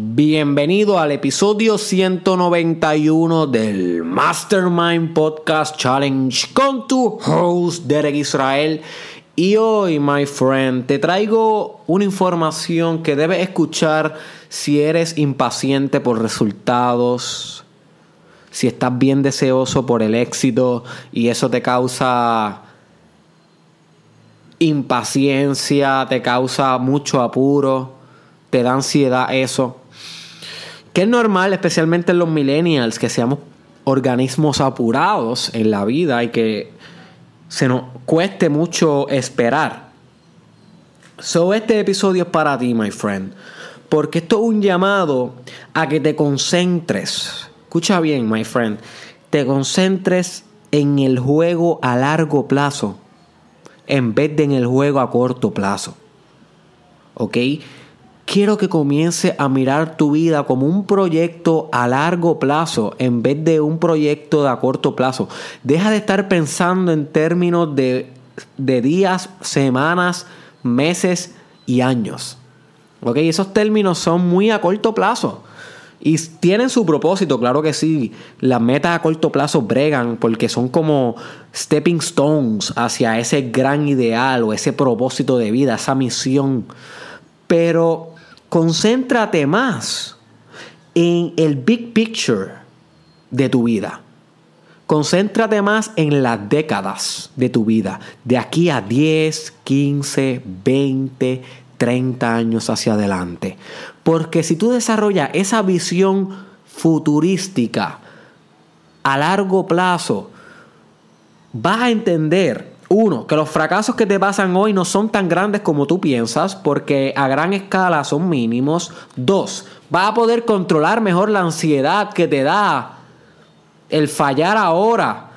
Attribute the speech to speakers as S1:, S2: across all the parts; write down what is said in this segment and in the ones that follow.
S1: Bienvenido al episodio 191 del Mastermind Podcast Challenge con tu host Derek Israel. Y hoy, my friend, te traigo una información que debes escuchar si eres impaciente por resultados, si estás bien deseoso por el éxito y eso te causa impaciencia, te causa mucho apuro, te da ansiedad eso. Que es normal, especialmente en los millennials, que seamos organismos apurados en la vida y que se nos cueste mucho esperar. So, este episodio es para ti, my friend. Porque esto es un llamado a que te concentres. Escucha bien, my friend. Te concentres en el juego a largo plazo en vez de en el juego a corto plazo. ¿Ok? Quiero que comience a mirar tu vida como un proyecto a largo plazo en vez de un proyecto de a corto plazo. Deja de estar pensando en términos de, de días, semanas, meses y años. ¿Ok? Esos términos son muy a corto plazo. Y tienen su propósito, claro que sí. Las metas a corto plazo bregan porque son como stepping stones hacia ese gran ideal o ese propósito de vida, esa misión. Pero concéntrate más en el big picture de tu vida. Concéntrate más en las décadas de tu vida, de aquí a 10, 15, 20, 30 años hacia adelante. Porque si tú desarrollas esa visión futurística a largo plazo, vas a entender, uno, que los fracasos que te pasan hoy no son tan grandes como tú piensas, porque a gran escala son mínimos. Dos, vas a poder controlar mejor la ansiedad que te da el fallar ahora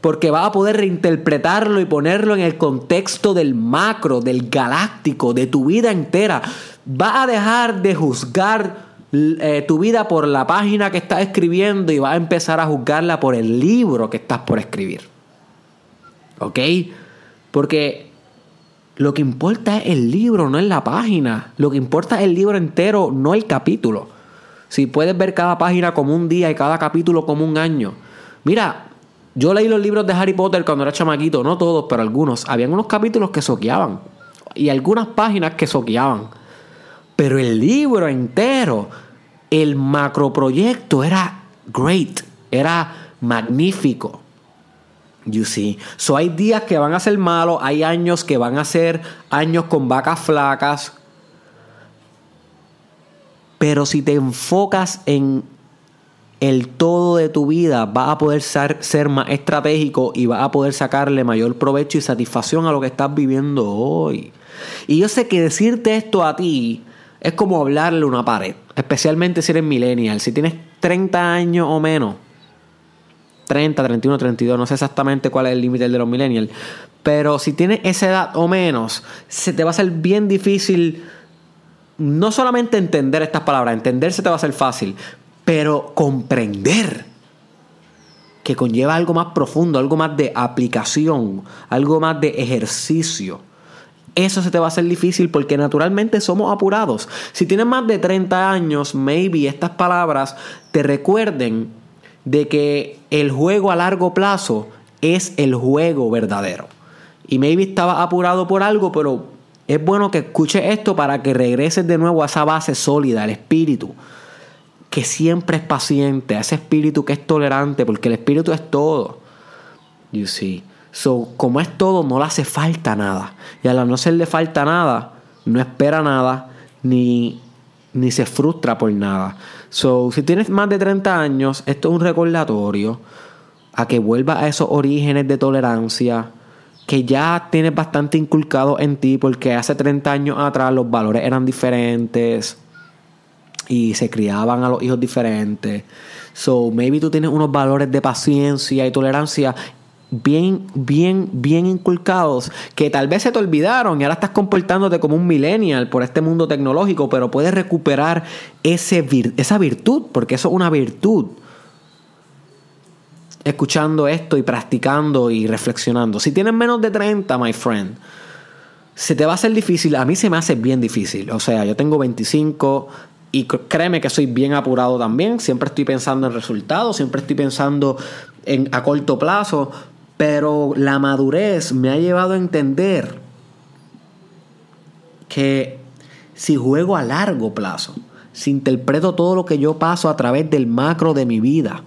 S1: porque vas a poder reinterpretarlo y ponerlo en el contexto del macro, del galáctico, de tu vida entera. Vas a dejar de juzgar eh, tu vida por la página que estás escribiendo y vas a empezar a juzgarla por el libro que estás por escribir. ¿Ok? Porque lo que importa es el libro, no es la página. Lo que importa es el libro entero, no el capítulo. Si puedes ver cada página como un día y cada capítulo como un año. Mira, yo leí los libros de Harry Potter cuando era chamaquito, no todos, pero algunos. Habían unos capítulos que soqueaban y algunas páginas que soqueaban. Pero el libro entero, el macroproyecto era great, era magnífico. You see. So hay días que van a ser malos, hay años que van a ser años con vacas flacas. Pero si te enfocas en el todo de tu vida vas a poder ser, ser, más estratégico y vas a poder sacarle mayor provecho y satisfacción a lo que estás viviendo hoy. Y yo sé que decirte esto a ti es como hablarle a una pared, especialmente si eres millennial, si tienes 30 años o menos. 30, 31, 32, no sé exactamente cuál es el límite de los millennials, pero si tienes esa edad o menos, se te va a ser bien difícil no solamente entender estas palabras, entenderse te va a ser fácil, pero comprender que conlleva algo más profundo, algo más de aplicación, algo más de ejercicio. Eso se te va a hacer difícil porque naturalmente somos apurados. Si tienes más de 30 años, maybe estas palabras te recuerden de que el juego a largo plazo es el juego verdadero. Y maybe estabas apurado por algo, pero es bueno que escuches esto para que regreses de nuevo a esa base sólida, el espíritu que siempre es paciente, a ese espíritu que es tolerante, porque el espíritu es todo. You see. So, como es todo, no le hace falta nada. Y al no hacerle falta nada, no espera nada, ni, ni se frustra por nada. So, si tienes más de 30 años, esto es un recordatorio a que vuelvas a esos orígenes de tolerancia que ya tienes bastante inculcado en ti, porque hace 30 años atrás los valores eran diferentes y se criaban a los hijos diferentes. So, maybe tú tienes unos valores de paciencia y tolerancia bien, bien, bien inculcados que tal vez se te olvidaron y ahora estás comportándote como un millennial por este mundo tecnológico, pero puedes recuperar ese esa virtud, porque eso es una virtud. Escuchando esto y practicando y reflexionando. Si tienes menos de 30, my friend, se te va a hacer difícil. A mí se me hace bien difícil. O sea, yo tengo 25, Y créeme que soy bien apurado también. Siempre estoy pensando en resultados, siempre estoy pensando en, a corto plazo. Pero la madurez me ha llevado a entender que si juego a largo plazo, si interpreto todo lo que yo paso a través del macro de mi vida,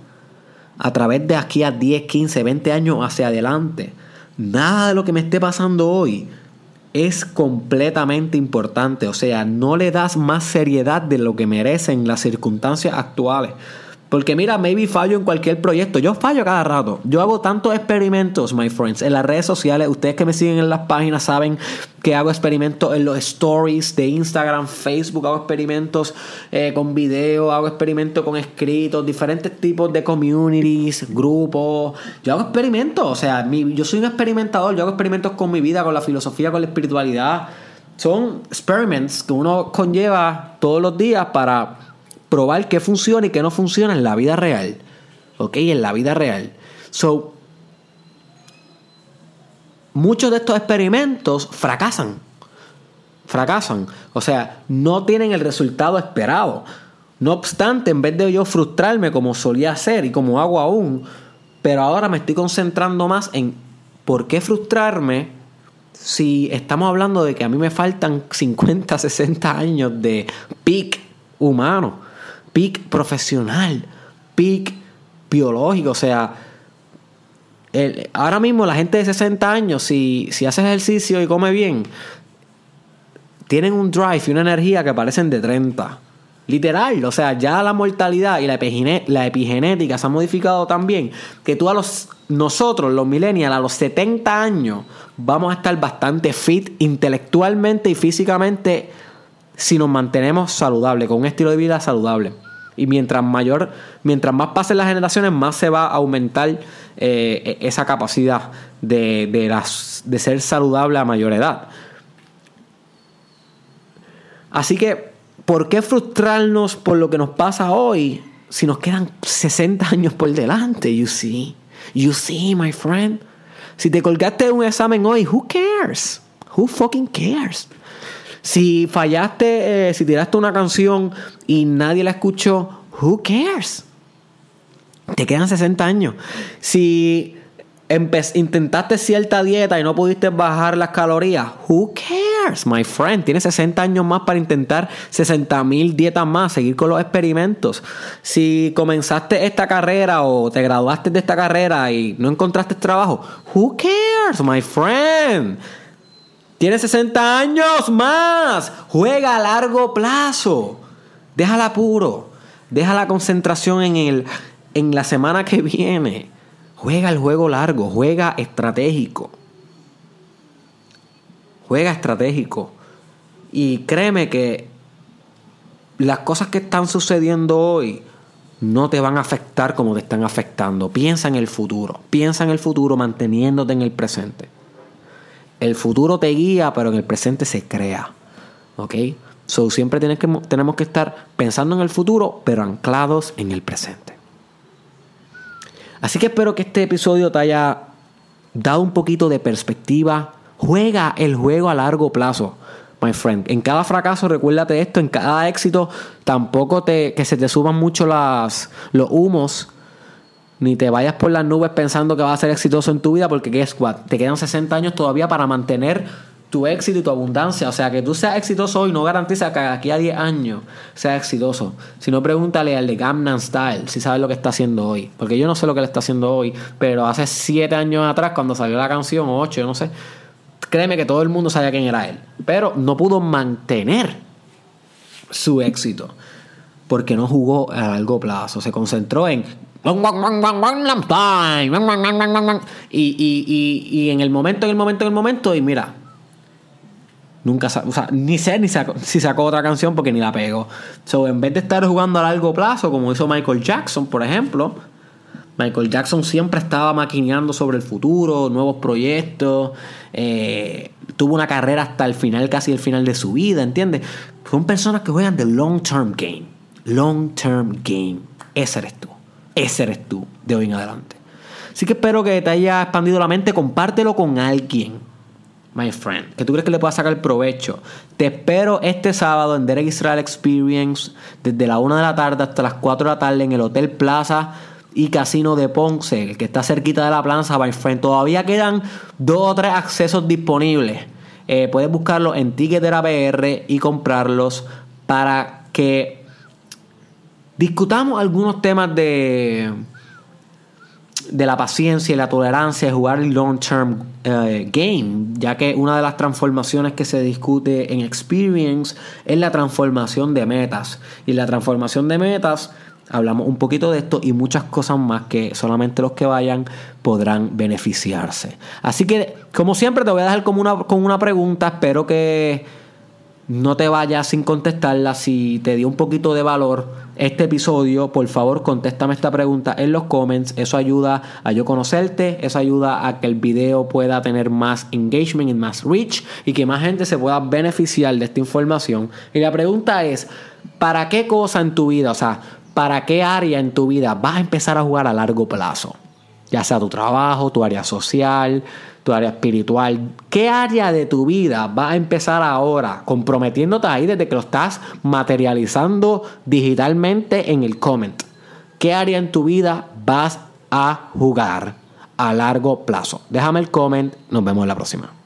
S1: a través de aquí a 10, 15, 20 años hacia adelante, nada de lo que me esté pasando hoy es completamente importante. O sea, no le das más seriedad de lo que merecen las circunstancias actuales. Porque mira, maybe fallo en cualquier proyecto. Yo fallo cada rato. Yo hago tantos experimentos, my friends, en las redes sociales. Ustedes que me siguen en las páginas saben que hago experimentos en los stories de Instagram, Facebook. Hago experimentos eh, con video, hago experimentos con escritos, diferentes tipos de communities, grupos. Yo hago experimentos. O sea, yo soy un experimentador. Yo hago experimentos con mi vida, con la filosofía, con la espiritualidad. Son experiments que uno conlleva todos los días para probar qué funciona y qué no funciona en la vida real. ¿Ok? En la vida real. So, muchos de estos experimentos fracasan. Fracasan. O sea, no tienen el resultado esperado. No obstante, en vez de yo frustrarme como solía hacer y como hago aún, pero ahora me estoy concentrando más en por qué frustrarme si estamos hablando de que a mí me faltan 50, 60 años de peak humano peak profesional, peak biológico, o sea, ahora mismo la gente de 60 años, si, si hace ejercicio y come bien, tienen un drive y una energía que parecen de 30. Literal, o sea, ya la mortalidad y la, epigenética se ha modificado también que tú a los nosotros, los millennials, a los 70 años, vamos a estar bastante fit intelectualmente y físicamente si nos mantenemos saludables, con un estilo de vida saludable. Y mientras mayor, mientras más pasen las generaciones, más se va a aumentar eh, e-, esa capacidad de, de, de ser saludable a mayor edad. Así que, ¿por qué frustrarnos por lo que nos pasa hoy si nos quedan 60 años por delante? You see, you see, my friend. Si te colgaste un examen hoy, who cares? Who fucking cares? Si fallaste, eh, si tiraste una canción y nadie la escuchó, who cares? Te quedan 60 años. Si intentaste cierta dieta y no pudiste bajar las calorías, who cares, my friend? Tienes 60 años más para intentar 60 mil dietas más, seguir con los experimentos. Si comenzaste esta carrera o te graduaste de esta carrera y no encontraste trabajo, who cares, my friend? Tiene 60 años más. Juega a largo plazo. Déjala puro. Deja la concentración en, el, en la semana que viene. Juega el juego largo. Juega estratégico. Juega estratégico. Y créeme que las cosas que están sucediendo hoy no te van a afectar como te están afectando. Piensa en el futuro. Piensa en el futuro manteniéndote en el presente. El futuro te guía, pero en el presente se crea. ¿Ok? So, siempre que, tenemos que estar pensando en el futuro, pero anclados en el presente. Así que espero que este episodio te haya dado un poquito de perspectiva. Juega el juego a largo plazo, my friend. En cada fracaso, recuérdate esto, en cada éxito, tampoco te, que se te suban mucho las, los humos ni te vayas por las nubes pensando que vas a ser exitoso en tu vida, porque guess what? Te quedan 60 años todavía para mantener tu éxito y tu abundancia. O sea, que tú seas exitoso hoy no garantiza que aquí a 10 años seas exitoso. Si no, pregúntale al de Gamnan Style si sabe lo que está haciendo hoy. Porque yo no sé lo que le está haciendo hoy, pero hace 7 años atrás, cuando salió la canción, o 8, yo no sé, créeme que todo el mundo sabía quién era él. Pero no pudo mantener su éxito porque no jugó a largo plazo. Se concentró en y, y, y, en el momento, en el momento, en el momento, y mira, nunca, o sea, ni sé ni si sacó otra canción porque ni la pegó. So, en vez de estar jugando a largo plazo, como hizo Michael Jackson, por ejemplo, Michael Jackson siempre estaba maquineando sobre el futuro, nuevos proyectos, eh, tuvo una carrera hasta el final, casi el final de su vida, ¿entiendes? Son personas que juegan de long term game. Long term game. Ese eres tú. Ese eres tú de hoy en adelante. Así que espero que te haya expandido la mente. Compártelo con alguien. my friend, que tú crees que le puedas sacar provecho. Te espero este sábado en Derek Israel Experience, desde la 1 de la tarde hasta las 4 de la tarde en el Hotel Plaza y Casino de Ponce, el que está cerquita de la plaza, my friend. Todavía quedan dos o tres accesos disponibles. Eh, puedes buscarlos en Ticketera PR y comprarlos para que discutamos algunos temas de de la paciencia y la tolerancia de jugar el long term eh, game, ya que una de las transformaciones que se discute en Experience es la transformación de metas. Y la transformación de metas, hablamos un poquito de esto y muchas cosas más que solamente los que vayan podrán beneficiarse. Así que, como siempre, te voy a dejar como una, con una pregunta, espero que no te vayas sin contestarla. Si te dio un poquito de valor este episodio, por favor contéstame esta pregunta en los comments. Eso ayuda a yo conocerte, eso ayuda a que el video pueda tener más engagement y más reach y que más gente se pueda beneficiar de esta información. Y la pregunta es, ¿para qué cosa en tu vida, o sea, para qué área en tu vida vas a empezar a jugar a largo plazo? Ya sea tu trabajo, tu área social, tu área espiritual. ¿Qué área de tu vida vas a empezar ahora comprometiéndote ahí desde que lo estás materializando digitalmente en el comment? ¿Qué área en tu vida vas a jugar a largo plazo? Déjame el comment, nos vemos en la próxima.